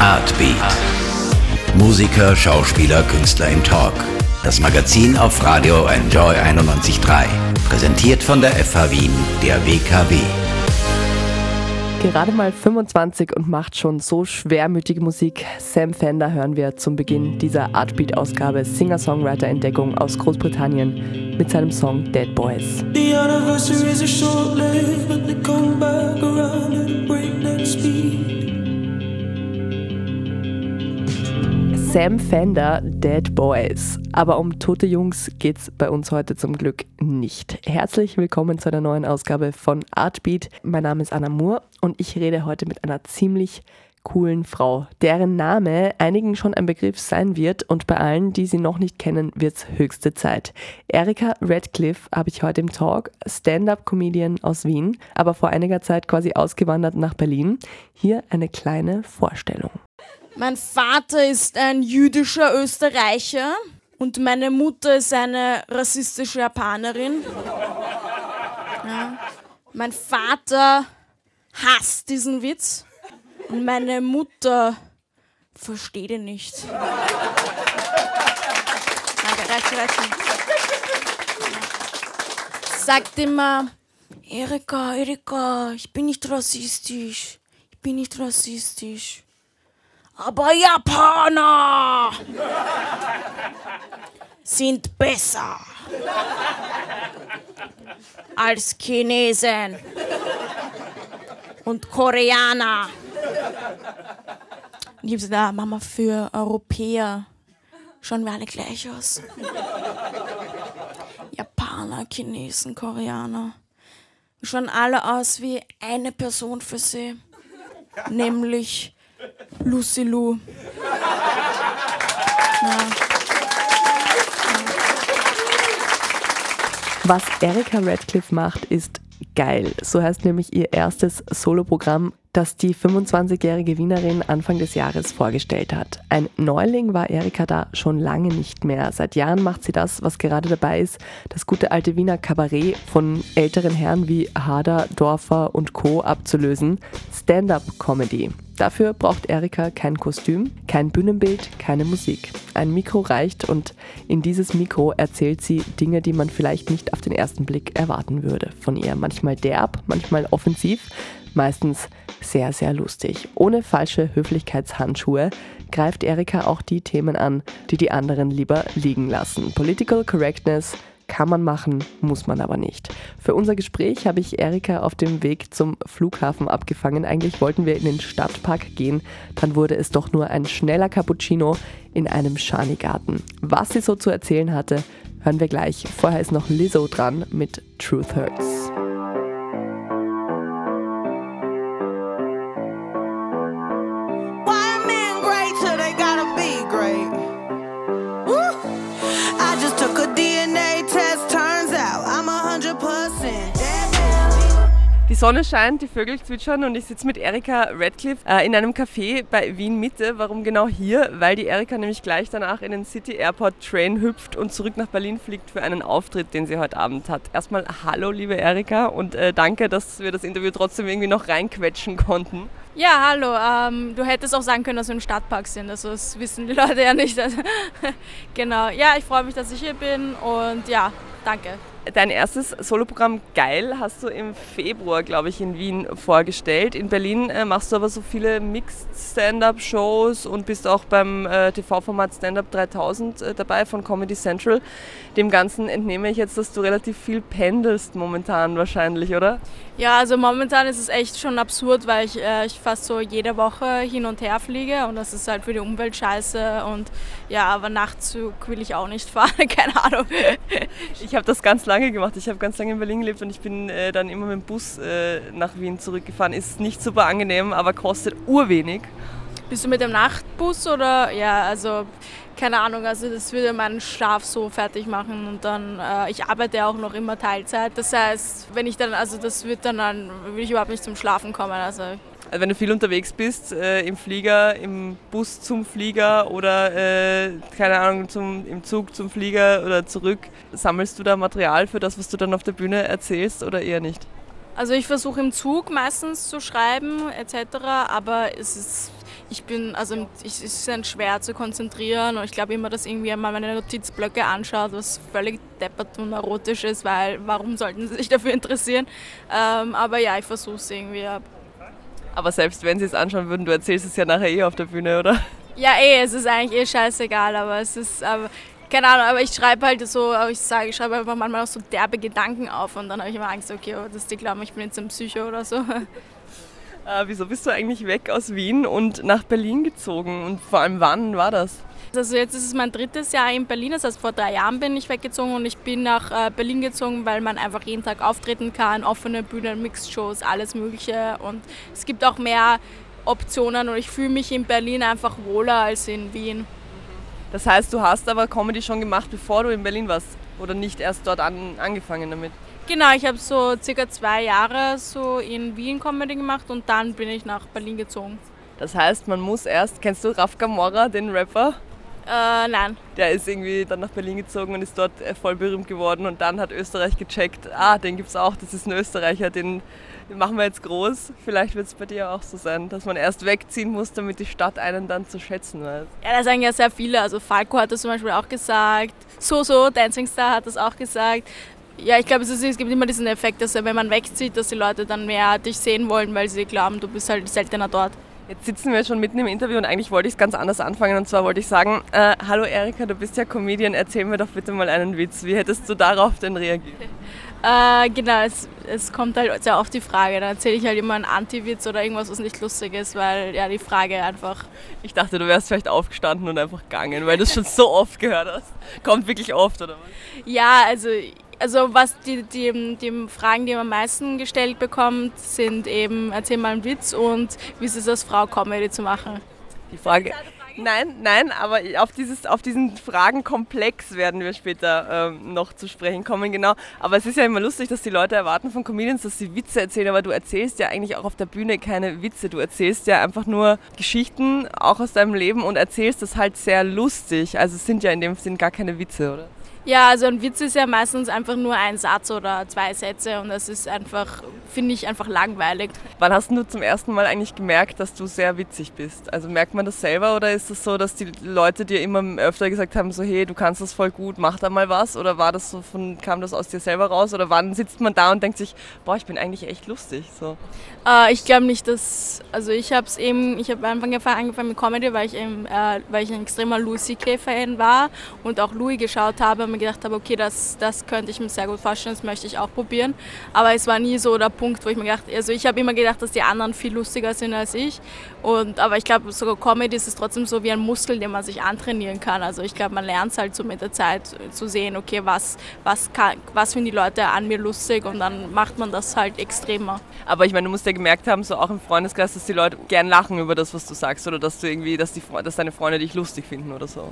Artbeat. Musiker, Schauspieler, Künstler im Talk. Das Magazin auf Radio Enjoy 91.3. Präsentiert von der FH Wien, der WKW. Gerade mal 25 und macht schon so schwermütige Musik. Sam Fender hören wir zum Beginn dieser Artbeat-Ausgabe Singer-Songwriter-Entdeckung aus Großbritannien mit seinem Song Dead Boys. The anniversaries are short-lived, but they come back around at breakneck speed. Sam Fender, Dead Boys. Aber um tote Jungs geht's bei uns heute zum Glück nicht. Herzlich willkommen zu einer neuen Ausgabe von Artbeat. Mein Name ist Anna Moore und ich rede heute mit einer ziemlich coolen Frau, deren Name einigen schon ein Begriff sein wird und bei allen, die sie noch nicht kennen, wird's höchste Zeit. Erika Radcliffe habe ich heute im Talk, Stand-up-Comedian aus Wien, aber vor einiger Zeit quasi ausgewandert nach Berlin. Hier eine kleine Vorstellung. Mein Vater ist ein jüdischer Österreicher und meine Mutter ist eine rassistische Japanerin. Ja. Mein Vater hasst diesen Witz und meine Mutter versteht ihn nicht. Danke, reicht, reicht. Sagt immer, Erika, Erika, ich bin nicht rassistisch. Ich bin nicht rassistisch. Aber Japaner sind besser als Chinesen und Koreaner. Und ich habe gesagt, Mama, für Europäer schauen wir alle gleich aus. Japaner, Chinesen, Koreaner. Wir schauen alle aus wie eine Person für sie. Nämlich Lucy Lou. Ja. Was Erika Radcliffe macht, ist geil. So heißt nämlich ihr erstes Soloprogramm, das die 25-jährige Wienerin Anfang des Jahres vorgestellt hat. Ein Neuling war Erika da schon lange nicht mehr. Seit Jahren macht sie das, was gerade dabei ist, das gute alte Wiener Kabarett von älteren Herren wie Hader, Dorfer und Co. abzulösen. Stand-up-Comedy. Dafür braucht Erika kein Kostüm, kein Bühnenbild, keine Musik. Ein Mikro reicht und in dieses Mikro erzählt sie Dinge, die man vielleicht nicht auf den ersten Blick erwarten würde von ihr. Manchmal derb, manchmal offensiv, meistens sehr, sehr lustig. Ohne falsche Höflichkeitshandschuhe greift Erika auch die Themen an, die die anderen lieber liegen lassen. Political Correctness, kann man machen, muss man aber nicht. Für unser Gespräch habe ich Erika auf dem Weg zum Flughafen abgefangen. Eigentlich wollten wir in den Stadtpark gehen, dann wurde es doch nur ein schneller Cappuccino in einem Schanigarten. Was sie so zu erzählen hatte, hören wir gleich. Vorher ist noch Lizzo dran mit Truth Hurts. Sonne scheint, die Vögel zwitschern und ich sitze mit Erika Radcliffe äh, in einem Café bei Wien Mitte. Warum genau hier? Weil die Erika nämlich gleich danach in den City Airport Train hüpft und zurück nach Berlin fliegt für einen Auftritt, den sie heute Abend hat. Erstmal hallo, liebe Erika, und äh, danke, dass wir das Interview trotzdem irgendwie noch reinquetschen konnten. Ja, hallo. Ähm, du hättest auch sagen können, dass wir im Stadtpark sind. Also das wissen die Leute ja nicht. genau. Ja, ich freue mich, dass ich hier bin und ja, danke. Dein erstes Soloprogramm Geil hast du im Februar, glaube ich, in Wien vorgestellt. In Berlin äh, machst du aber so viele Mixed Stand-Up-Shows und bist auch beim äh, TV-Format Stand-Up 3000 äh, dabei von Comedy Central. Dem Ganzen entnehme ich jetzt, dass du relativ viel pendelst momentan wahrscheinlich, oder? Ja, also momentan ist es echt schon absurd, weil ich, äh, ich fast so jede Woche hin und her fliege und das ist halt für die Umwelt scheiße und ja, aber Nachtzug will ich auch nicht fahren, keine Ahnung. Ich habe das ganz lange gemacht. Ich habe ganz lange in Berlin gelebt und ich bin äh, dann immer mit dem Bus äh, nach Wien zurückgefahren. Ist nicht super angenehm, aber kostet urwenig. Bist du mit dem Nachtbus oder? Ja, also keine Ahnung, also das würde meinen Schlaf so fertig machen und dann, äh, ich arbeite auch noch immer Teilzeit. Das heißt, wenn ich dann, also das wird dann, dann will ich überhaupt nicht zum Schlafen kommen. Also also wenn du viel unterwegs bist, äh, im Flieger, im Bus zum Flieger oder äh, keine Ahnung, zum, im Zug zum Flieger oder zurück, sammelst du da Material für das, was du dann auf der Bühne erzählst oder eher nicht? Also ich versuche im Zug meistens zu schreiben etc., aber es ist ich bin, also es ist dann schwer zu konzentrieren und ich glaube immer, dass irgendwie mal meine Notizblöcke anschaut, was völlig deppert und erotisch ist, weil warum sollten sie sich dafür interessieren? Ähm, aber ja, ich versuche es irgendwie. Aber selbst wenn sie es anschauen würden, du erzählst es ja nachher eh auf der Bühne, oder? Ja, eh, es ist eigentlich eh scheißegal, aber es ist, aber, keine Ahnung, aber ich schreibe halt so, ich sage, ich schreibe einfach manchmal auch so derbe Gedanken auf und dann habe ich immer Angst, okay, oh, dass die glauben, ich bin jetzt ein Psycho oder so. Äh, wieso bist du eigentlich weg aus Wien und nach Berlin gezogen? Und vor allem wann war das? Also jetzt ist es mein drittes Jahr in Berlin, das heißt vor drei Jahren bin ich weggezogen und ich bin nach äh, Berlin gezogen, weil man einfach jeden Tag auftreten kann, offene Bühnen, Mixed-Shows, alles mögliche und es gibt auch mehr Optionen und ich fühle mich in Berlin einfach wohler als in Wien. Das heißt, du hast aber Comedy schon gemacht, bevor du in Berlin warst oder nicht erst dort an, angefangen damit? Genau, ich habe so circa zwei Jahre so in Wien Comedy gemacht und dann bin ich nach Berlin gezogen. Das heißt, man muss erst, kennst du Raf Gamora, den Rapper? Äh, nein. Der ist irgendwie dann nach Berlin gezogen und ist dort äh, voll berühmt geworden und dann hat Österreich gecheckt, ah, den gibt es auch, das ist ein Österreicher, den, machen wir jetzt groß. Vielleicht wird es bei dir auch so sein, dass man erst wegziehen muss, damit die Stadt einen dann zu schätzen weiß. Ja, da sagen ja sehr viele. Also Falco hat das zum Beispiel auch gesagt, Soso, Dancing Star hat das auch gesagt. Ja, ich glaube, es, es, gibt immer diesen Effekt, dass wenn man wegzieht, dass die Leute dann mehr dich sehen wollen, weil sie glauben, du bist halt seltener dort. Jetzt sitzen wir schon mitten im Interview und eigentlich wollte ich es ganz anders anfangen. Und zwar wollte ich sagen, äh, hallo Erika, du bist ja Comedian, erzähl mir doch bitte mal einen Witz. Wie hättest du darauf denn reagiert? Äh, genau, es, es, kommt halt sehr oft die Frage. Dann erzähle ich halt immer einen Anti-Witz oder irgendwas, was nicht lustig ist, weil ja die Frage einfach. Ich dachte, du wärst vielleicht aufgestanden und einfach gegangen, weil du es schon so oft gehört hast. Kommt wirklich oft, oder was? Ja, also also was die, die, die Fragen, die man am meisten gestellt bekommt, sind eben, erzähl mal einen Witz und wie ist es als Frau, Comedy zu machen? Die Frage, nein, nein, aber auf, dieses, auf diesen Fragenkomplex werden wir später ähm, noch zu sprechen kommen, genau. Aber es ist ja immer lustig, dass die Leute erwarten von Comedians, dass sie Witze erzählen, aber du erzählst ja eigentlich auch auf der Bühne keine Witze. Du erzählst ja einfach nur Geschichten, auch aus deinem Leben und erzählst das halt sehr lustig. Also es sind ja in dem Sinn gar keine Witze, oder? Ja, also ein Witz ist ja meistens einfach nur ein Satz oder zwei Sätze und das ist einfach, finde ich, einfach langweilig. Wann hast du zum ersten Mal eigentlich gemerkt, dass du sehr witzig bist? Also merkt man das selber oder ist es das so, dass die Leute dir immer öfter gesagt haben, so hey, du kannst das voll gut, mach da mal was? Oder war das so von, kam das aus dir selber raus? Oder wann sitzt man da und denkt sich, boah, ich bin eigentlich echt lustig? So. Äh, ich glaube nicht, dass, also ich habe es eben, ich habe Anfang angefangen mit Comedy, weil ich eben, äh, weil ich ein extremer Louis C.K. Fan war und auch Louis geschaut habe mir gedacht habe, okay, das, das könnte ich mir sehr gut vorstellen, das möchte ich auch probieren. Aber es war nie so der Punkt, wo ich mir gedacht also ich habe immer gedacht, dass die anderen viel lustiger sind als ich. Und, aber ich glaube, sogar Comedy ist es trotzdem so wie ein Muskel, den man sich antrainieren kann. Also ich glaube, man lernt es halt so mit der Zeit zu sehen, okay, was, was, kann, was finden die Leute an mir lustig und dann macht man das halt extremer. Aber ich meine, du musst ja gemerkt haben, so auch im Freundeskreis, dass die Leute gern lachen über das, was du sagst oder dass du irgendwie, dass, die, dass deine Freunde dich lustig finden oder so.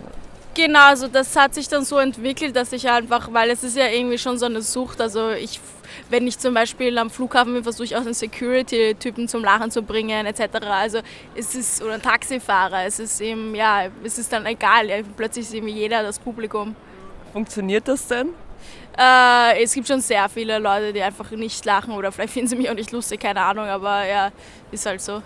Genau, also das hat sich dann so entwickelt, dass ich einfach, weil es ist ja irgendwie schon so eine Sucht, also ich, wenn ich zum Beispiel am Flughafen bin, versuche ich auch einen Security-Typen zum Lachen zu bringen etc. Also es ist, oder ein Taxifahrer, es ist eben, ja, es ist dann egal, plötzlich ist irgendwie jeder das Publikum. Funktioniert das denn? Äh, es gibt schon sehr viele Leute, die einfach nicht lachen oder vielleicht finden sie mich auch nicht lustig, keine Ahnung, aber ja, ist halt so.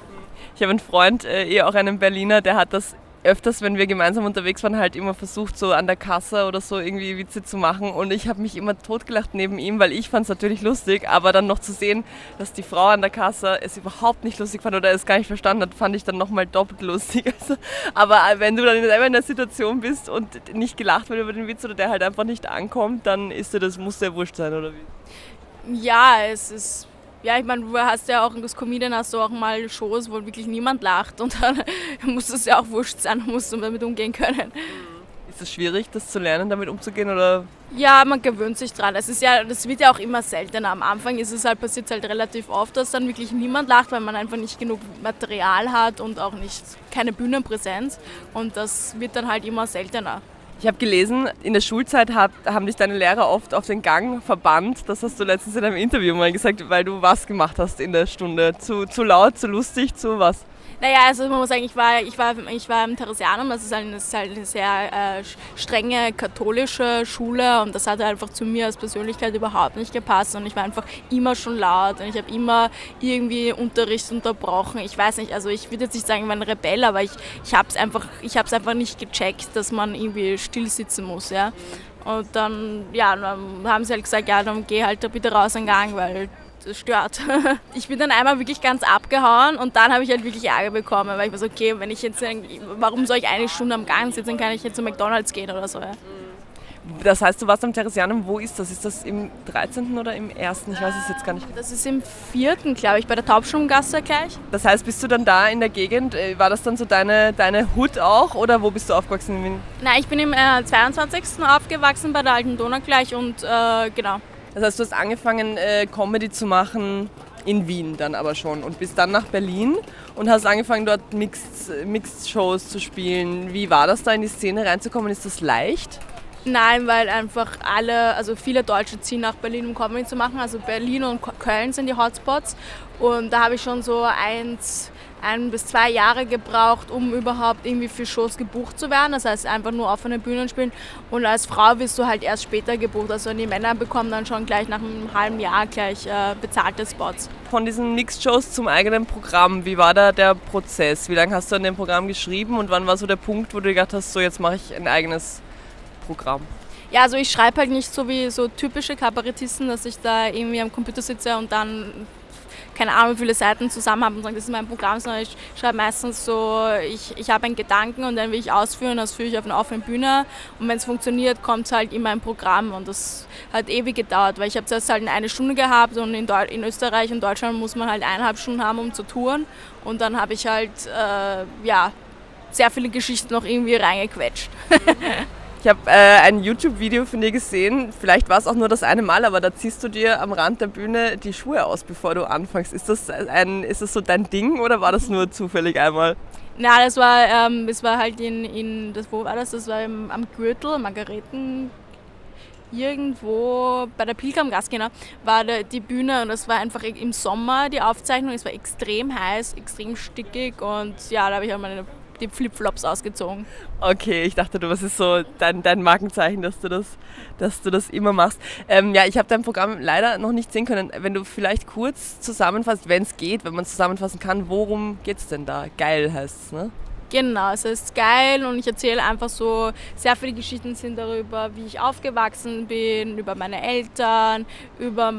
Ich habe einen Freund, äh, eh auch einen Berliner, der hat das öfters, wenn wir gemeinsam unterwegs waren, halt immer versucht, so an der Kasse oder so irgendwie Witze zu machen. Und ich habe mich immer totgelacht neben ihm, weil ich fand es natürlich lustig, aber dann noch zu sehen, dass die Frau an der Kasse es überhaupt nicht lustig fand oder es gar nicht verstanden hat, fand ich dann nochmal doppelt lustig. Also, aber wenn du dann selber in der Situation bist und nicht gelacht wird über den Witz oder der halt einfach nicht ankommt, dann ist dir das, muss dir wurscht sein, oder wie? Ja, es ist ja, ich meine, du hast ja auch als Comedian hast du auch mal Shows, wo wirklich niemand lacht und dann muss es ja auch wurscht sein, musst du damit umgehen können. Ist es schwierig, das zu lernen, damit umzugehen oder? Ja, man gewöhnt sich dran. Es ist ja, das wird ja auch immer seltener. Am Anfang ist es halt passiert halt relativ oft, dass dann wirklich niemand lacht, weil man einfach nicht genug Material hat und auch nicht keine Bühnenpräsenz und das wird dann halt immer seltener. Ich habe gelesen, in der Schulzeit hat, haben dich deine Lehrer oft auf den Gang verbannt. Das hast du letztens in einem Interview mal gesagt, weil du was gemacht hast in der Stunde. Zu, zu laut, zu lustig, zu was? Naja, also man muss sagen, ich war, ich war, ich war im Theresianum, das ist, ein, das ist halt eine sehr äh, strenge katholische Schule und das hat einfach zu mir als Persönlichkeit überhaupt nicht gepasst und ich war einfach immer schon laut und ich habe immer irgendwie Unterricht unterbrochen. Ich weiß nicht, also ich würde jetzt nicht sagen, ich war ein Rebell, aber ich, ich habe es einfach, einfach nicht gecheckt, dass man irgendwie still sitzen muss. Ja? Und dann, ja, dann haben sie halt gesagt, ja, dann geh halt da bitte raus an Gang, weil stört. Ich bin dann einmal wirklich ganz abgehauen und dann habe ich halt wirklich Ärger bekommen, weil ich war so, okay, wenn ich jetzt, warum soll ich eine Stunde am Gang sitzen, dann kann ich jetzt zu McDonalds gehen oder so. Ja. Das heißt, du warst am Theresianum, wo ist das? Ist das im 13. oder im 1.? Ich weiß es jetzt gar nicht. Das ist im 4., glaube ich, bei der Taubstromgasse gleich. Das heißt, bist du dann da in der Gegend? Äh, war das dann so deine, deine Hut auch oder wo bist du aufgewachsen in Wien? Nein, ich bin im äh, 22. aufgewachsen bei der Alten Donau gleich und äh, genau. Das heißt, du hast angefangen, äh, Comedy zu machen in Wien dann aber schon und bist dann nach Berlin und hast angefangen, dort Mixed, Mixed Shows zu spielen. Wie war das da in die Szene reinzukommen? Ist das leicht? Nein, weil einfach alle, also viele Deutsche ziehen nach Berlin, um Comedy zu machen. Also Berlin und Köln sind die Hotspots. Und da habe ich schon so eins, ein bis zwei Jahre gebraucht, um überhaupt irgendwie für Shows gebucht zu werden. Das heißt, einfach nur offene Bühnen spielen. Und als Frau wirst du halt erst später gebucht. Also die Männer bekommen dann schon gleich nach einem halben Jahr gleich äh, bezahlte Spots. Von diesen Mixed-Shows zum eigenen Programm, wie war da der Prozess? Wie lange hast du an dem Programm geschrieben und wann war so der Punkt, wo du gedacht hast, so jetzt mache ich ein eigenes Programm? Ja, also ich schreibe halt nicht so wie so typische Kabarettisten, dass ich da irgendwie am Computer sitze und dann keine Ahnung, wie viele Seiten zusammen habe und sage, das ist mein Programm, sondern ich schreibe meistens so, ich, ich habe einen Gedanken und dann will ich ausführen, das führe ich auf einer offenen Bühne und wenn es funktioniert, kommt es halt in mein Programm und das hat ewig gedauert, weil ich habe zuerst halt eine Stunde gehabt und in, Deu in Österreich und Deutschland muss man halt eineinhalb Stunden haben, um zu touren und dann habe ich halt, äh, ja, sehr viele Geschichten noch irgendwie reingequetscht. Ich habe äh, ein YouTube-Video von dir gesehen, vielleicht war es auch nur das eine Mal, aber da ziehst du dir am Rand der Bühne die Schuhe aus, bevor du anfängst. Ist das, ein, ist das so dein Ding oder war das nur zufällig einmal? Na, das war, ähm, das war halt in, in das, wo war das? Das war im, am Gürtel, Margareten, irgendwo bei der Pilgrimgasse, genau, war die Bühne und das war einfach im Sommer die Aufzeichnung. Es war extrem heiß, extrem stickig und ja, da habe ich halt meine die Flipflops ausgezogen. Okay, ich dachte, was ist so dein, dein Markenzeichen, dass du das, dass du das immer machst. Ähm, ja, ich habe dein Programm leider noch nicht sehen können. Wenn du vielleicht kurz zusammenfasst, wenn es geht, wenn man es zusammenfassen kann, worum geht es denn da? Geil heißt es, ne? Genau, es ist geil und ich erzähle einfach so, sehr viele Geschichten sind darüber, wie ich aufgewachsen bin, über meine Eltern, über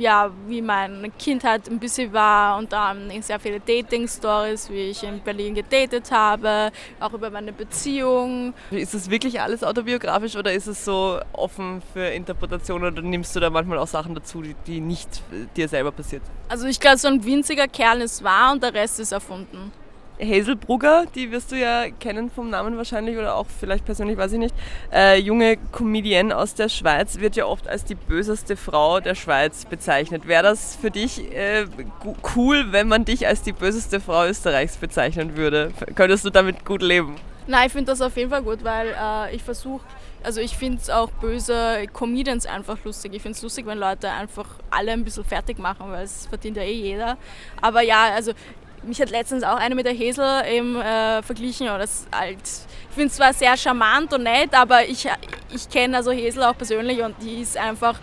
ja, wie meine Kindheit ein bisschen war und dann sehr viele Dating-Stories, wie ich in Berlin gedatet habe, auch über meine Beziehung. Ist das wirklich alles autobiografisch oder ist es so offen für Interpretation oder nimmst du da manchmal auch Sachen dazu, die, die nicht dir selber passiert? Also ich glaube, so ein winziger Kerl ist wahr und der Rest ist erfunden. Hazel Brugger, die wirst du ja kennen vom Namen wahrscheinlich oder auch vielleicht persönlich, weiß ich nicht. Äh, junge Comedienne aus der Schweiz wird ja oft als die böseste Frau der Schweiz bezeichnet. Wäre das für dich äh, cool, wenn man dich als die böseste Frau Österreichs bezeichnen würde? Könntest du damit gut leben? Nein, ich finde das auf jeden Fall gut, weil äh, ich versuche, also ich finde es auch böse Comedians einfach lustig. Ich finde es lustig, wenn Leute einfach alle ein bisschen fertig machen, weil es verdient ja eh jeder. Aber ja, also mich hat letztens auch eine mit der Hesel eben äh, verglichen. Ja, das halt, ich finde es zwar sehr charmant und nett, aber ich, ich kenne also Hesel auch persönlich und die ist einfach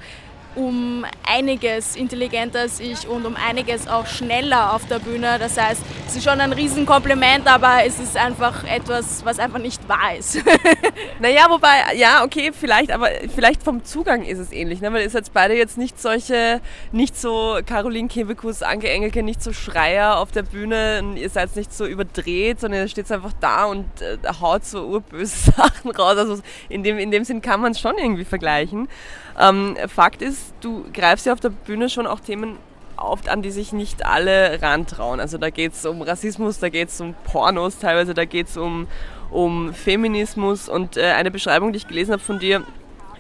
um einiges intelligenter als ich und um einiges auch schneller auf der Bühne. Das heißt, es ist schon ein Riesenkompliment, aber es ist einfach etwas, was einfach nicht wahr ist. naja, wobei, ja, okay, vielleicht, aber vielleicht vom Zugang ist es ähnlich, ne? weil ihr seid beide jetzt nicht solche, nicht so Caroline Kebekus, Anke Engelke, nicht so Schreier auf der Bühne, ihr seid nicht so überdreht, sondern ihr steht einfach da und äh, haut so urböse Sachen raus. Also in dem, in dem Sinn kann man es schon irgendwie vergleichen. Ähm, Fakt ist, du greifst ja auf der Bühne schon auch Themen auf, an die sich nicht alle rantrauen. Also da geht es um Rassismus, da geht es um Pornos teilweise, da geht es um, um Feminismus und äh, eine Beschreibung, die ich gelesen habe von dir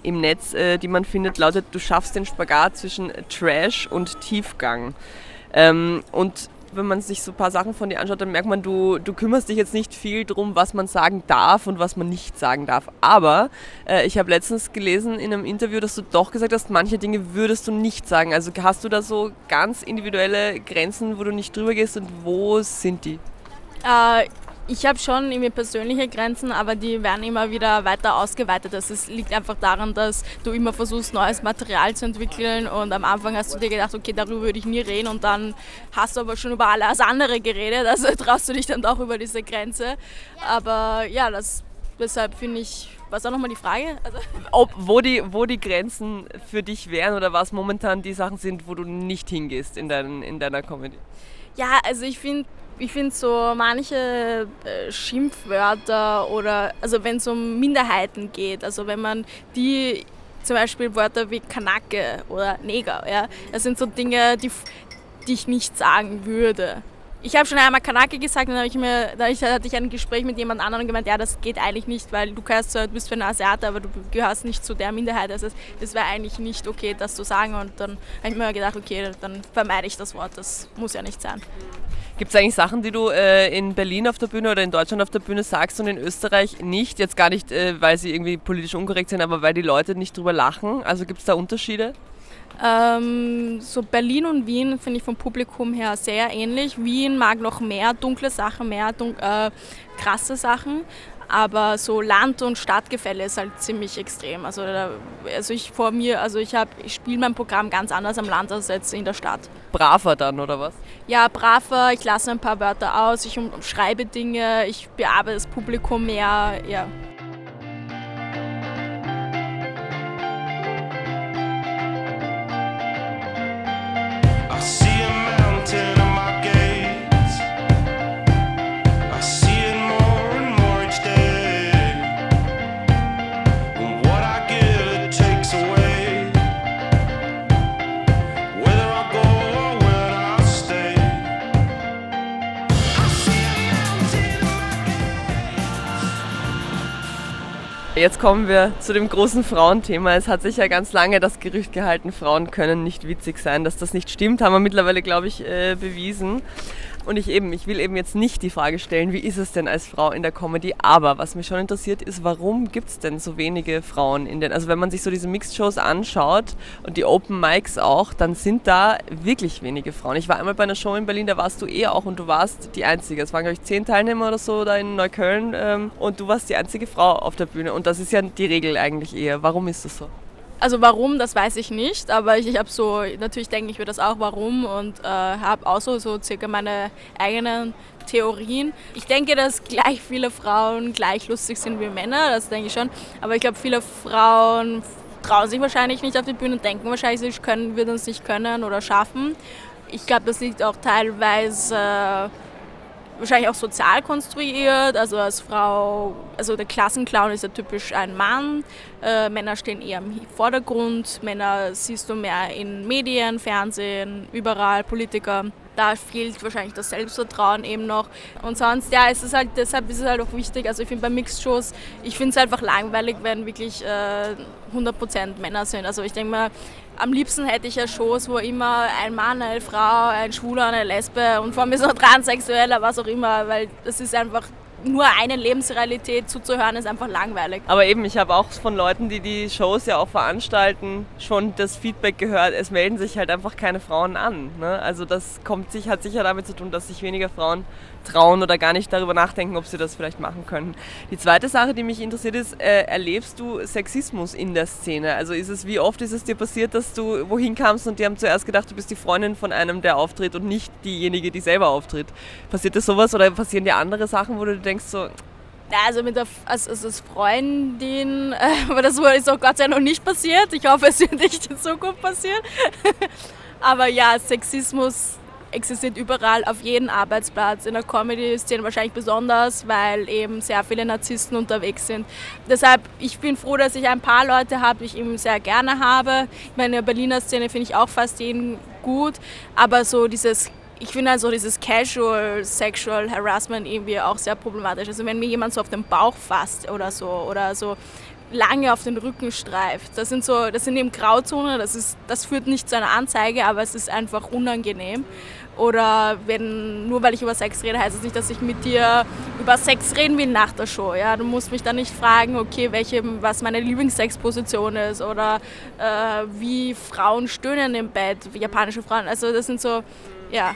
im Netz, äh, die man findet, lautet, du schaffst den Spagat zwischen Trash und Tiefgang. Ähm, und wenn man sich so ein paar Sachen von dir anschaut, dann merkt man, du, du kümmerst dich jetzt nicht viel darum, was man sagen darf und was man nicht sagen darf. Aber äh, ich habe letztens gelesen in einem Interview, dass du doch gesagt hast, manche Dinge würdest du nicht sagen. Also hast du da so ganz individuelle Grenzen, wo du nicht drüber gehst und wo sind die? Äh, ich habe schon irgendwie persönliche Grenzen, aber die werden immer wieder weiter ausgeweitet. Also es liegt einfach daran, dass du immer versuchst, neues Material zu entwickeln und am Anfang hast du dir gedacht, okay, darüber würde ich nie reden und dann hast du aber schon über alles andere geredet, also traust du dich dann doch über diese Grenze. Aber ja, das, deshalb finde ich, was auch nochmal die Frage? Also Ob, wo, die, wo die Grenzen für dich wären oder was momentan die Sachen sind, wo du nicht hingehst in, dein, in deiner Comedy? Ja, also ich finde ich finde so manche äh, Schimpfwörter oder also wenn es um Minderheiten geht, also wenn man die zum Beispiel Wörter wie Kanake oder Neger, ja, das sind so Dinge, die, die ich nicht sagen würde. Ich habe schon einmal Kanake gesagt und dann, ich mir, da hatte ich ein Gespräch mit jemand anderem und gemeint, ja, das geht eigentlich nicht, weil du, gehörst, du bist für eine Asiate, aber du gehörst nicht zu der Minderheit. Also das wäre eigentlich nicht okay, das zu sagen. Und dann habe ich mir gedacht, okay, dann vermeide ich das Wort, das muss ja nicht sein. Gibt es eigentlich Sachen, die du äh, in Berlin auf der Bühne oder in Deutschland auf der Bühne sagst und in Österreich nicht? Jetzt gar nicht, äh, weil sie irgendwie politisch unkorrekt sind, aber weil die Leute nicht drüber lachen. Also gibt es da Unterschiede? Ähm, so Berlin und Wien finde ich vom Publikum her sehr ähnlich. Wien mag noch mehr dunkle Sachen, mehr dun äh, krasse Sachen. Aber so Land- und Stadtgefälle ist halt ziemlich extrem. Also, also ich vor mir, also ich habe, ich spiele mein Programm ganz anders am Land als jetzt in der Stadt. Braver dann, oder was? Ja, braver, ich lasse ein paar Wörter aus, ich umschreibe Dinge, ich bearbeite das Publikum mehr, ja. Jetzt kommen wir zu dem großen Frauenthema. Es hat sich ja ganz lange das Gerücht gehalten, Frauen können nicht witzig sein. Dass das nicht stimmt, haben wir mittlerweile, glaube ich, äh, bewiesen. Und ich eben, ich will eben jetzt nicht die Frage stellen, wie ist es denn als Frau in der Comedy, aber was mich schon interessiert ist, warum gibt es denn so wenige Frauen in den, also wenn man sich so diese Mixed-Shows anschaut und die Open Mics auch, dann sind da wirklich wenige Frauen. Ich war einmal bei einer Show in Berlin, da warst du eh auch und du warst die Einzige. Es waren, glaube ich, zehn Teilnehmer oder so da in Neukölln ähm, und du warst die einzige Frau auf der Bühne und das ist ja die Regel eigentlich eher. Warum ist das so? Also warum, das weiß ich nicht, aber ich, ich habe so, natürlich denke ich mir das auch, warum und äh, habe auch so, so circa meine eigenen Theorien. Ich denke, dass gleich viele Frauen gleich lustig sind wie Männer, das denke ich schon, aber ich glaube, viele Frauen trauen sich wahrscheinlich nicht auf die Bühne und denken wahrscheinlich, sie können, würden es nicht können oder schaffen. Ich glaube, das liegt auch teilweise wahrscheinlich auch sozial konstruiert. Also als Frau, also der Klassenclown ist ja typisch ein Mann. Äh, Männer stehen eher im Vordergrund. Männer siehst du mehr in Medien, Fernsehen, überall, Politiker. Da fehlt wahrscheinlich das Selbstvertrauen eben noch. Und sonst, ja, ist es halt, deshalb ist es halt auch wichtig. Also ich finde bei Mixed-Shows, ich finde es einfach langweilig, wenn wirklich äh, 100% Männer sind. Also ich denke mal, am liebsten hätte ich ja Shows, wo immer ein Mann, eine Frau, ein Schwuler, eine Lesbe und vor allem ist auch Transsexueller, was auch immer, weil das ist einfach nur eine Lebensrealität zuzuhören, ist einfach langweilig. Aber eben, ich habe auch von Leuten, die die Shows ja auch veranstalten, schon das Feedback gehört, es melden sich halt einfach keine Frauen an. Ne? Also das kommt sich, hat sicher damit zu tun, dass sich weniger Frauen trauen oder gar nicht darüber nachdenken, ob sie das vielleicht machen können. Die zweite Sache, die mich interessiert ist, äh, erlebst du Sexismus in der Szene? Also ist es, wie oft ist es dir passiert, dass du wohin kamst und die haben zuerst gedacht, du bist die Freundin von einem, der auftritt und nicht diejenige, die selber auftritt? Passiert das sowas oder passieren dir andere Sachen, wo du denkst so, also mit der als, als Freundin, äh, aber das ist auch Gott sei Dank noch nicht passiert. Ich hoffe, es wird nicht in Zukunft passieren. aber ja, Sexismus existiert überall, auf jedem Arbeitsplatz. In der Comedy-Szene wahrscheinlich besonders, weil eben sehr viele Narzissten unterwegs sind. Deshalb, ich bin froh, dass ich ein paar Leute habe, die ich eben sehr gerne habe. Ich meine, in der Berliner Szene finde ich auch fast jeden gut, aber so dieses ich finde also dieses Casual Sexual Harassment irgendwie auch sehr problematisch. Also wenn mir jemand so auf den Bauch fasst oder so oder so lange auf den Rücken streift, das sind so, das sind eben Grauzonen, das ist, das führt nicht zu einer Anzeige, aber es ist einfach unangenehm. Oder wenn, nur weil ich über Sex rede, heißt es das nicht, dass ich mit dir über Sex reden will nach der Show. Ja? Du musst mich dann nicht fragen, okay, welche, was meine Lieblingssexposition ist oder äh, wie Frauen stöhnen im Bett, wie japanische Frauen. Also das sind so, ja.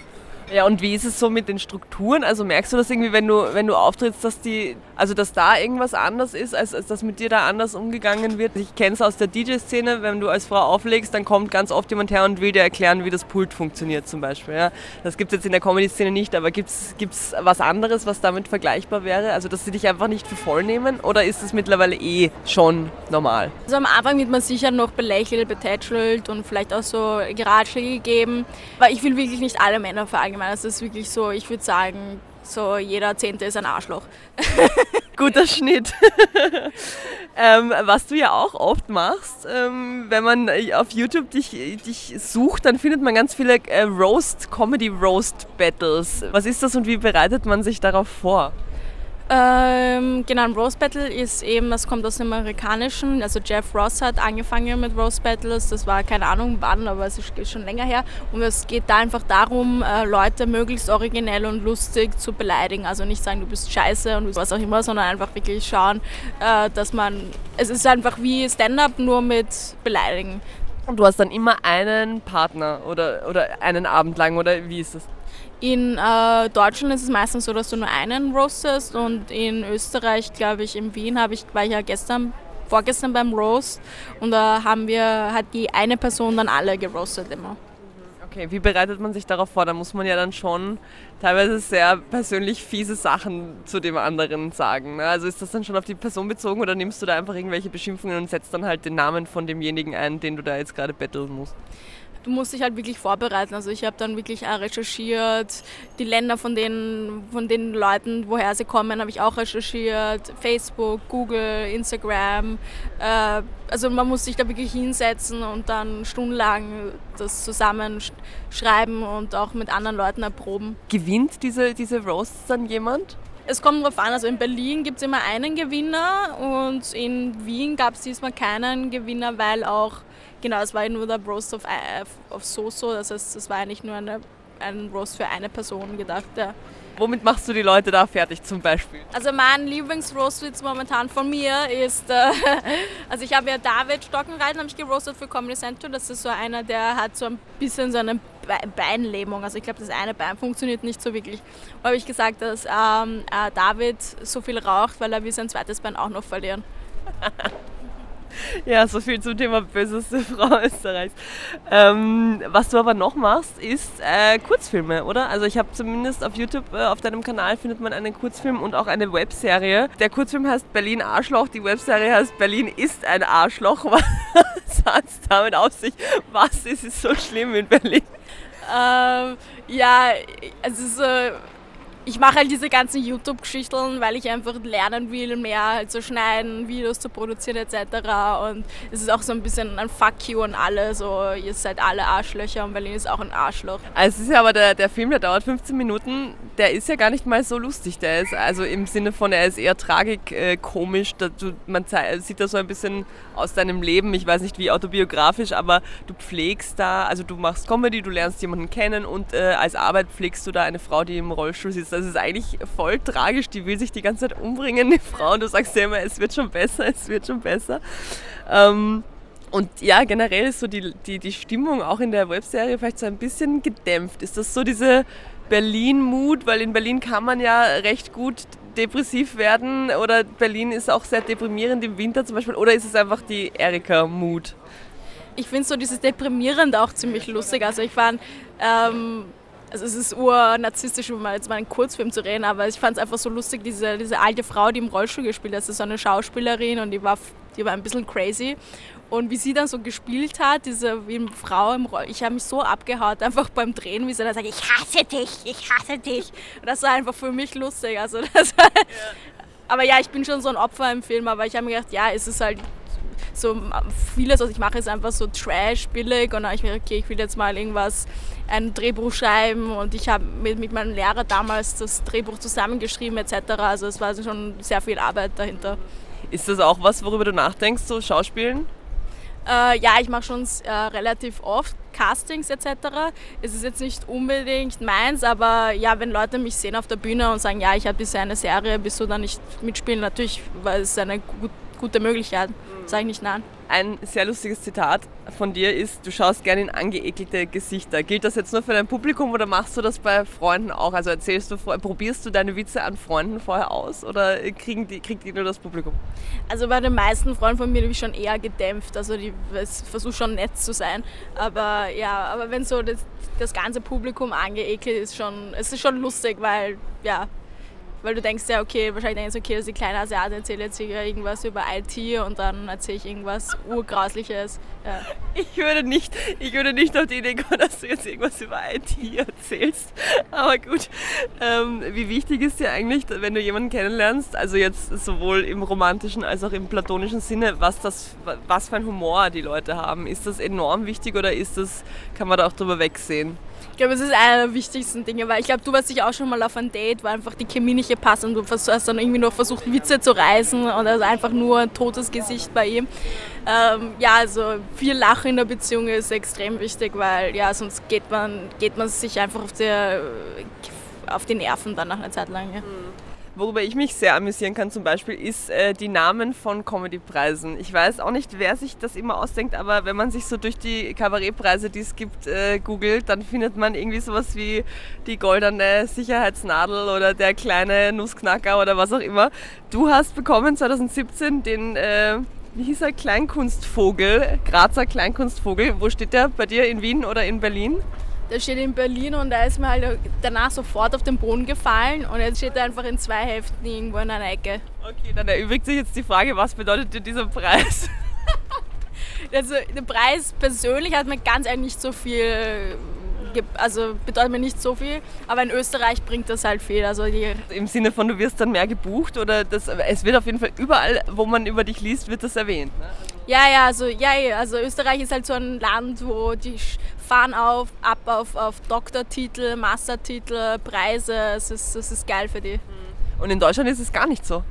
Ja, und wie ist es so mit den Strukturen? Also merkst du das irgendwie, wenn du, wenn du auftrittst, dass die, also dass da irgendwas anders ist, als, als dass mit dir da anders umgegangen wird? Ich kenne es aus der DJ-Szene, wenn du als Frau auflegst, dann kommt ganz oft jemand her und will dir erklären, wie das Pult funktioniert zum Beispiel. Ja? Das gibt es jetzt in der Comedy-Szene nicht, aber gibt es was anderes, was damit vergleichbar wäre? Also dass sie dich einfach nicht für voll nehmen oder ist das mittlerweile eh schon normal? Also am Anfang wird man sicher noch belächelt, betätschelt und vielleicht auch so Geratschläge gegeben, weil ich will wirklich nicht alle Männer verallgemeinern meine, es ist wirklich so, ich würde sagen, so jeder Zehnte ist ein Arschloch. Guter Schnitt. ähm, was du ja auch oft machst, ähm, wenn man auf YouTube dich, dich sucht, dann findet man ganz viele äh, Roast, Comedy Roast Battles. Was ist das und wie bereitet man sich darauf vor? Ähm, genau, ein Rose Battle ist eben, das kommt aus dem Amerikanischen. Also Jeff Ross hat angefangen mit Rose Battles. Das war keine Ahnung wann, aber es ist schon länger her. Und es geht da einfach darum, äh, Leute möglichst originell und lustig zu beleidigen. Also nicht sagen, du bist scheiße und was auch immer, sondern einfach wirklich schauen, äh, dass man. Es ist einfach wie Stand-up, nur mit Beleidigen. Und du hast dann immer einen Partner oder, oder einen Abend lang oder wie ist das? In äh, Deutschland ist es meistens so, dass du nur einen roastest und in Österreich, glaube ich, in Wien habe ich, war ich ja gestern, vorgestern beim Roast und da haben wir, hat die eine Person dann alle geroastet immer. Okay, wie bereitet man sich darauf vor? Da muss man ja dann schon teilweise sehr persönlich fiese Sachen zu dem anderen sagen. Ne? Also ist das dann schon auf die Person bezogen oder nimmst du da einfach irgendwelche Beschimpfungen und setzt dann halt den Namen von demjenigen ein, den du da jetzt gerade betteln musst? Du musst dich halt wirklich vorbereiten. Also ich habe dann wirklich auch recherchiert, die Länder von den, von den Leuten, woher sie kommen, habe ich auch recherchiert. Facebook, Google, Instagram. Äh, also man muss sich da wirklich hinsetzen und dann stundenlang das zusammenschreiben und auch mit anderen Leuten erproben. Gewinnt diese, diese Roasts dann jemand? Es kommt darauf an, also in Berlin gibt es immer einen Gewinner und in Wien gab es diesmal keinen Gewinner, weil auch Genau, es war nur der Roast of, äh, of Soso, das heißt, es war nicht nur eine, ein Roast für eine Person gedacht. Ja. Womit machst du die Leute da fertig zum Beispiel? Also mein Lieblingsroast jetzt momentan von mir ist, äh, also ich habe ja David Stockenreiten habe ich geroastet für Comedy Central. Das ist so einer, der hat so ein bisschen so eine Beinlähmung. Also ich glaube, das eine Bein funktioniert nicht so wirklich. Da habe ich gesagt, dass ähm, äh, David so viel raucht, weil er will sein zweites Bein auch noch verlieren. Ja, so viel zum Thema böseste Frau Österreichs. Ähm, was du aber noch machst, ist äh, Kurzfilme, oder? Also ich habe zumindest auf YouTube, äh, auf deinem Kanal findet man einen Kurzfilm und auch eine Webserie. Der Kurzfilm heißt Berlin Arschloch, die Webserie heißt Berlin ist ein Arschloch. Was hat es damit auf sich? Was ist es so schlimm in Berlin? Ähm, ja, also so ich mache halt diese ganzen YouTube-Geschichten, weil ich einfach lernen will, mehr halt zu schneiden, Videos zu produzieren etc. Und es ist auch so ein bisschen ein Fuck you an alle, so ihr seid alle Arschlöcher und Berlin ist auch ein Arschloch. Also es ist ja aber der, der Film, der dauert 15 Minuten, der ist ja gar nicht mal so lustig. Der ist also im Sinne von, er ist eher tragikomisch. Äh, man sieht da so ein bisschen aus deinem Leben, ich weiß nicht wie autobiografisch, aber du pflegst da, also du machst Comedy, du lernst jemanden kennen und äh, als Arbeit pflegst du da eine Frau, die im Rollstuhl sitzt das ist eigentlich voll tragisch. Die will sich die ganze Zeit umbringen, die Frau. Und du sagst ja immer, es wird schon besser, es wird schon besser. Ähm, und ja, generell ist so die, die, die Stimmung auch in der Webserie vielleicht so ein bisschen gedämpft. Ist das so diese Berlin-Mut? Weil in Berlin kann man ja recht gut depressiv werden oder Berlin ist auch sehr deprimierend im Winter zum Beispiel. Oder ist es einfach die Erika-Mut? Ich finde so dieses Deprimierende auch ziemlich lustig. Also ich war ähm, also es ist ur-narzisstisch, um jetzt mal einen Kurzfilm zu reden, aber ich fand es einfach so lustig, diese, diese alte Frau, die im Rollstuhl gespielt hat, das ist so eine Schauspielerin und die war, die war ein bisschen crazy. Und wie sie dann so gespielt hat, diese wie eine Frau im Roll, ich habe mich so abgehaut einfach beim Drehen, wie sie dann sagt, ich hasse dich, ich hasse dich. Und das war einfach für mich lustig. Also das war, ja. Aber ja, ich bin schon so ein Opfer im Film, aber ich habe mir gedacht, ja, es ist halt so vieles, was ich mache, ist einfach so trash, billig und dann habe ich mir okay, ich will jetzt mal irgendwas, ein Drehbuch schreiben und ich habe mit, mit meinem Lehrer damals das Drehbuch zusammengeschrieben etc. Also es war schon sehr viel Arbeit dahinter. Ist das auch was, worüber du nachdenkst, so Schauspielen? Äh, ja, ich mache schon äh, relativ oft Castings etc. Es ist jetzt nicht unbedingt meins, aber ja, wenn Leute mich sehen auf der Bühne und sagen, ja, ich habe bisher eine Serie, bist du da nicht mitspielen? Natürlich, weil es eine gut, gute Möglichkeit. Ich nicht nein. Ein sehr lustiges Zitat von dir ist, du schaust gerne in angeekelte Gesichter. Gilt das jetzt nur für dein Publikum oder machst du das bei Freunden auch? Also erzählst du, probierst du deine Witze an Freunden vorher aus oder kriegen die, kriegt die nur das Publikum? Also bei den meisten Freunden von mir bin ich schon eher gedämpft. Also die versuche schon nett zu sein. Aber ja, aber wenn so das, das ganze Publikum angeekelt ist, schon, es ist schon lustig, weil ja, weil du denkst ja, okay, wahrscheinlich denkst du, okay, das ist die kleine Asiate, erzählt jetzt hier irgendwas über IT und dann erzähle ich irgendwas Urgrausliches. Ja. Ich würde nicht, ich würde nicht auf die Idee kommen, dass du jetzt irgendwas über IT erzählst. Aber gut, ähm, wie wichtig ist dir eigentlich, wenn du jemanden kennenlernst, also jetzt sowohl im romantischen als auch im platonischen Sinne, was das, was für ein Humor die Leute haben? Ist das enorm wichtig oder ist das, kann man da auch drüber wegsehen? Ich glaube, es ist einer der wichtigsten Dinge, weil ich glaube, du warst dich auch schon mal auf ein Date, wo einfach die Chemie nicht gepasst und du hast dann irgendwie noch versucht, Witze zu reißen und also einfach nur ein totes Gesicht bei ihm. Ähm, ja, also viel Lachen in der Beziehung ist extrem wichtig, weil ja, sonst geht man, geht man sich einfach auf, der, auf die Nerven dann nach einer Zeit lang. Ja. Mhm. Worüber ich mich sehr amüsieren kann zum Beispiel, ist äh, die Namen von Comedypreisen. Ich weiß auch nicht, wer sich das immer ausdenkt, aber wenn man sich so durch die Kabarettpreise, die es gibt, äh, googelt, dann findet man irgendwie sowas wie die goldene Sicherheitsnadel oder der kleine Nussknacker oder was auch immer. Du hast bekommen 2017 den, äh, wie hieß er, Kleinkunstvogel, Grazer Kleinkunstvogel. Wo steht der? Bei dir in Wien oder in Berlin? Der steht in Berlin und da ist mir halt danach sofort auf den Boden gefallen und jetzt steht er einfach in zwei Heften irgendwo in einer Ecke. Okay, dann erübrigt sich jetzt die Frage, was bedeutet dir dieser Preis? also der Preis persönlich hat mir ganz ehrlich nicht so viel also bedeutet mir nicht so viel, aber in Österreich bringt das halt viel. Also Im Sinne von, du wirst dann mehr gebucht oder das, es wird auf jeden Fall überall, wo man über dich liest, wird das erwähnt. Ne? Ja, ja, also, ja, also Österreich ist halt so ein Land, wo die fahren auf, ab auf, auf Doktortitel, Mastertitel, Preise, es ist, es ist geil für die. Und in Deutschland ist es gar nicht so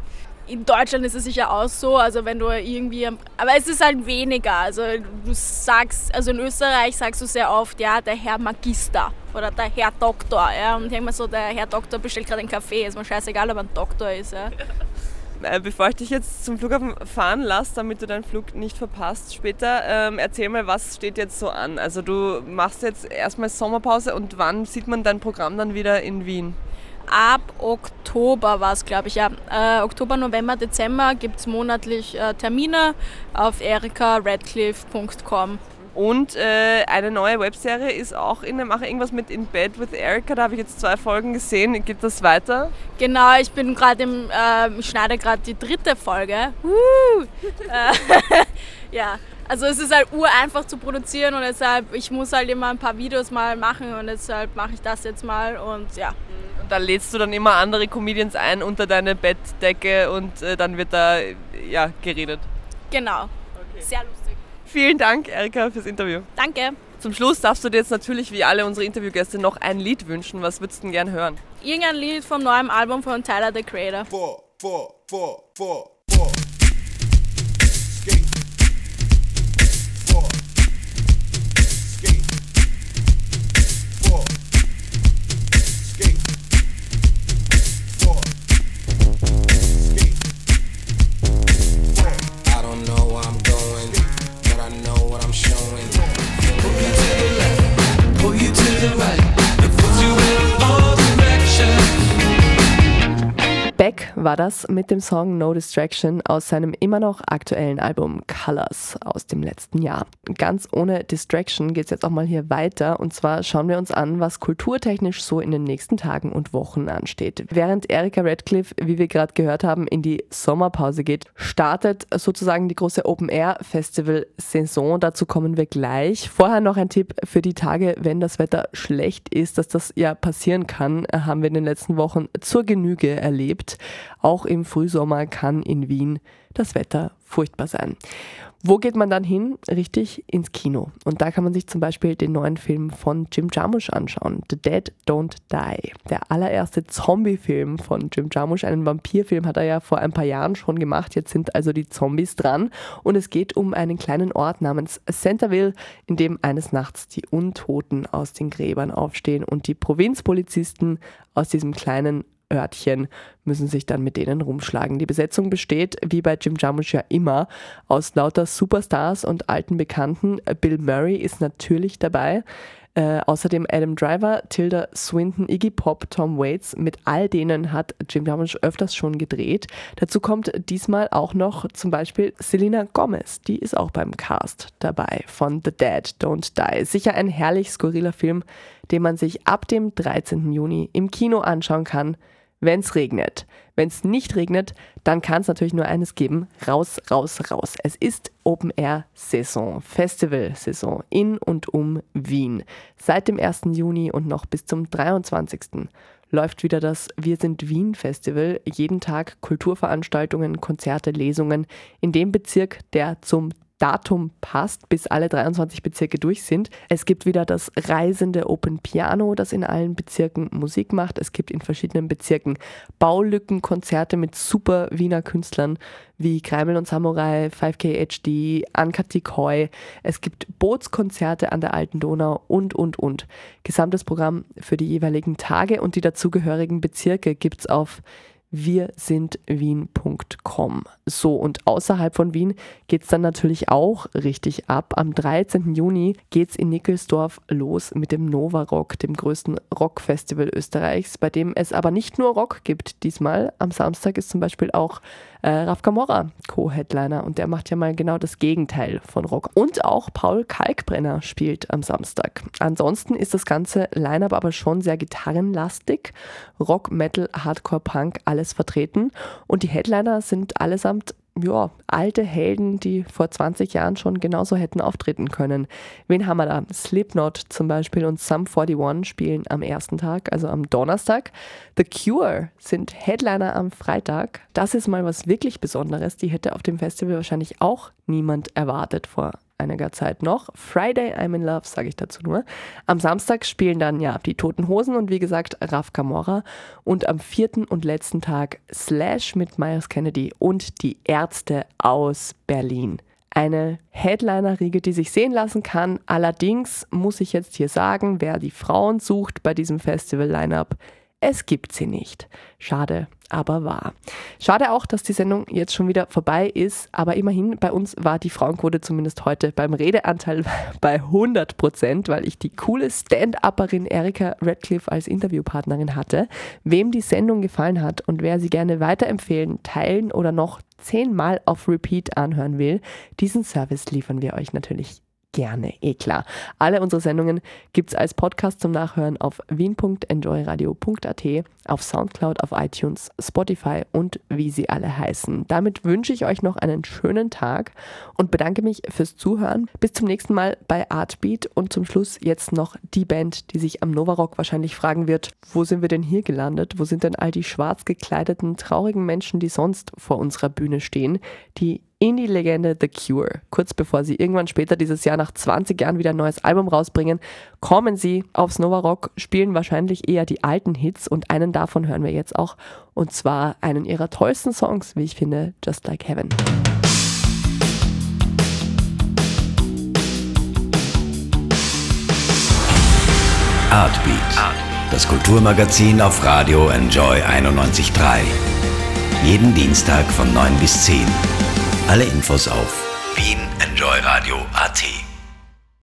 in Deutschland ist es sicher auch so, also wenn du irgendwie, aber es ist halt weniger. Also du sagst, also in Österreich sagst du sehr oft, ja, der Herr Magister oder der Herr Doktor. Ja, und ich denke mal so, der Herr Doktor bestellt gerade einen Kaffee, ist mir scheißegal, ob er ein Doktor ist. Ja. Äh, bevor ich dich jetzt zum Flughafen fahren lasse, damit du deinen Flug nicht verpasst später, ähm, erzähl mal, was steht jetzt so an? Also du machst jetzt erstmal Sommerpause und wann sieht man dein Programm dann wieder in Wien? ab Oktober war es, glaube ich, ja. Äh, Oktober, November, Dezember gibt es monatlich äh, Termine auf erikaredcliffe.com. Und äh, eine neue Webserie ist auch in der Mache, irgendwas mit In Bed with Erika. Da habe ich jetzt zwei Folgen gesehen. Geht das weiter? Genau, ich bin gerade im, äh, ich schneide gerade die dritte Folge. Äh, ja, also es ist halt ureinfach zu produzieren und deshalb, ich muss halt immer ein paar Videos mal machen und deshalb mache ich das jetzt mal und ja da lädst du dann immer andere Comedians ein unter deine Bettdecke und äh, dann wird da ja, geredet. Genau. Okay. Sehr lustig. Vielen Dank, Erika, fürs Interview. Danke. Zum Schluss darfst du dir jetzt natürlich wie alle unsere Interviewgäste noch ein Lied wünschen. Was würdest du denn gern hören? Irgendein Lied vom neuen Album von Tyler the Creator. Four, four, four, four. Beck war das mit dem Song No Distraction aus seinem immer noch aktuellen Album Colors aus dem letzten Jahr. Ganz ohne Distraction geht es jetzt auch mal hier weiter und zwar schauen wir uns an, was kulturtechnisch so in den nächsten Tagen und Wochen ansteht. Während Erika Radcliffe, wie wir gerade gehört haben, in die Sommerpause geht, startet sozusagen die große Open Air Festival Saison. Dazu kommen wir gleich. Vorher noch ein Tipp für die Tage, wenn das Wetter schlecht ist, dass das ja passieren kann, haben wir in den letzten Wochen zur Genüge erlebt. Auch im Frühsommer kann in Wien das Wetter furchtbar sein. Wo geht man dann hin? Richtig ins Kino. Und da kann man sich zum Beispiel den neuen Film von Jim Jarmusch anschauen. The Dead Don't Die. Der allererste Zombie-Film von Jim Jarmusch. Einen Vampirfilm hat er ja vor ein paar Jahren schon gemacht. Jetzt sind also die Zombies dran. Und es geht um einen kleinen Ort namens Centerville, in dem eines Nachts die Untoten aus den Gräbern aufstehen und die Provinzpolizisten aus diesem kleinen Örtchen, müssen sich dann mit denen rumschlagen. Die Besetzung besteht, wie bei Jim Jarmusch ja immer, aus lauter Superstars und alten Bekannten. Bill Murray ist natürlich dabei. Äh, außerdem Adam Driver, Tilda Swinton, Iggy Pop, Tom Waits. Mit all denen hat Jim Jarmusch öfters schon gedreht. Dazu kommt diesmal auch noch zum Beispiel Selena Gomez. Die ist auch beim Cast dabei von The Dead Don't Die. Sicher ein herrlich skurriler Film, den man sich ab dem 13. Juni im Kino anschauen kann wenn es regnet. Wenn es nicht regnet, dann kann es natürlich nur eines geben. Raus, raus, raus. Es ist Open-Air-Saison, Festival-Saison in und um Wien. Seit dem 1. Juni und noch bis zum 23. läuft wieder das Wir sind Wien Festival. Jeden Tag Kulturveranstaltungen, Konzerte, Lesungen in dem Bezirk, der zum Datum passt, bis alle 23 Bezirke durch sind. Es gibt wieder das reisende Open Piano, das in allen Bezirken Musik macht. Es gibt in verschiedenen Bezirken Baulückenkonzerte mit super Wiener Künstlern wie Kreimel und Samurai, 5K HD, Ankati Koi. Es gibt Bootskonzerte an der Alten Donau und, und, und. Gesamtes Programm für die jeweiligen Tage und die dazugehörigen Bezirke gibt es auf wir sind Wien.com. So, und außerhalb von Wien geht es dann natürlich auch richtig ab. Am 13. Juni geht es in Nickelsdorf los mit dem Nova Rock, dem größten Rockfestival Österreichs, bei dem es aber nicht nur Rock gibt diesmal. Am Samstag ist zum Beispiel auch äh, Raf Camorra Co-Headliner und der macht ja mal genau das Gegenteil von Rock. Und auch Paul Kalkbrenner spielt am Samstag. Ansonsten ist das ganze Line-Up aber schon sehr gitarrenlastig. Rock, Metal, Hardcore, Punk, alles vertreten. Und die Headliner sind allesamt ja, alte Helden, die vor 20 Jahren schon genauso hätten auftreten können. Wen haben wir da? Slipknot zum Beispiel und Sum 41 spielen am ersten Tag, also am Donnerstag. The Cure sind Headliner am Freitag. Das ist mal was wirklich Besonderes. Die hätte auf dem Festival wahrscheinlich auch niemand erwartet vor einiger Zeit noch. Friday I'm in Love, sage ich dazu nur. Am Samstag spielen dann ja die Toten Hosen und wie gesagt Raf Camorra. Und am vierten und letzten Tag Slash mit Myers Kennedy und die Ärzte aus Berlin. Eine Headliner-Riege, die sich sehen lassen kann. Allerdings muss ich jetzt hier sagen, wer die Frauen sucht bei diesem Festival-Line-Up, es gibt sie nicht. Schade, aber wahr. Schade auch, dass die Sendung jetzt schon wieder vorbei ist, aber immerhin bei uns war die Frauenquote zumindest heute beim Redeanteil bei 100 Prozent, weil ich die coole Stand-Upperin Erika Radcliffe als Interviewpartnerin hatte. Wem die Sendung gefallen hat und wer sie gerne weiterempfehlen, teilen oder noch zehnmal auf Repeat anhören will, diesen Service liefern wir euch natürlich gerne, eh klar. Alle unsere Sendungen gibt es als Podcast zum Nachhören auf wien.enjoyradio.at, auf Soundcloud, auf iTunes, Spotify und wie sie alle heißen. Damit wünsche ich euch noch einen schönen Tag und bedanke mich fürs Zuhören. Bis zum nächsten Mal bei Artbeat und zum Schluss jetzt noch die Band, die sich am Novarock wahrscheinlich fragen wird, wo sind wir denn hier gelandet? Wo sind denn all die schwarz gekleideten, traurigen Menschen, die sonst vor unserer Bühne stehen, die Indie-Legende The Cure. Kurz bevor sie irgendwann später dieses Jahr nach 20 Jahren wieder ein neues Album rausbringen, kommen sie aufs Nova Rock, spielen wahrscheinlich eher die alten Hits und einen davon hören wir jetzt auch. Und zwar einen ihrer tollsten Songs, wie ich finde, Just Like Heaven. Artbeat, das Kulturmagazin auf Radio Enjoy 91.3. Jeden Dienstag von 9 bis 10. Alle Infos auf wienenjoyradio.at.